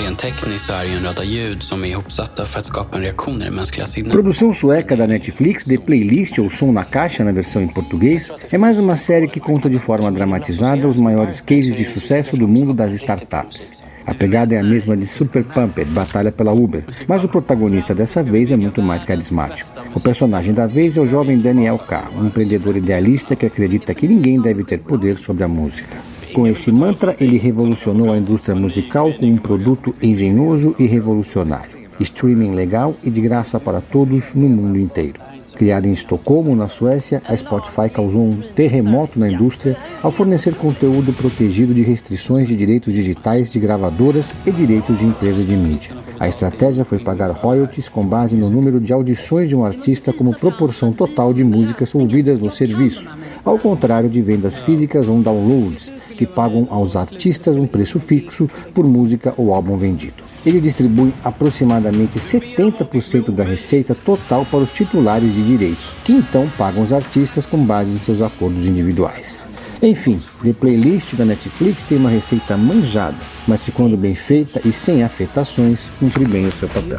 Rent tekniskt så är det ju en radda ljud som är ihopsatta för att skapa en reaktion i det mänskliga sinnet. Produção sueca da Netflix, The Playlist ou Som na Caixa na versão em português, é mais uma série que conta de forma dramatizada os maiores cases de sucesso do mundo das startups. A pegada é a mesma de Super Pumped, Batalha pela Uber, mas o protagonista dessa vez é muito mais carismático. O personagem da vez é o jovem Daniel K., um empreendedor idealista que acredita que ninguém deve ter poder sobre a música. Com esse mantra, ele revolucionou a indústria musical com um produto engenhoso e revolucionário. Streaming legal e de graça para todos no mundo inteiro. Criada em Estocolmo, na Suécia, a Spotify causou um terremoto na indústria ao fornecer conteúdo protegido de restrições de direitos digitais de gravadoras e direitos de empresas de mídia. A estratégia foi pagar royalties com base no número de audições de um artista como proporção total de músicas ouvidas no serviço, ao contrário de vendas físicas ou downloads, que pagam aos artistas um preço fixo por música ou álbum vendido. Ele distribui aproximadamente 70% da receita total para os titulares de direitos, que então pagam os artistas com base em seus acordos individuais. Enfim, The Playlist da Netflix tem uma receita manjada, mas que quando bem feita e sem afetações, cumpre bem o seu papel.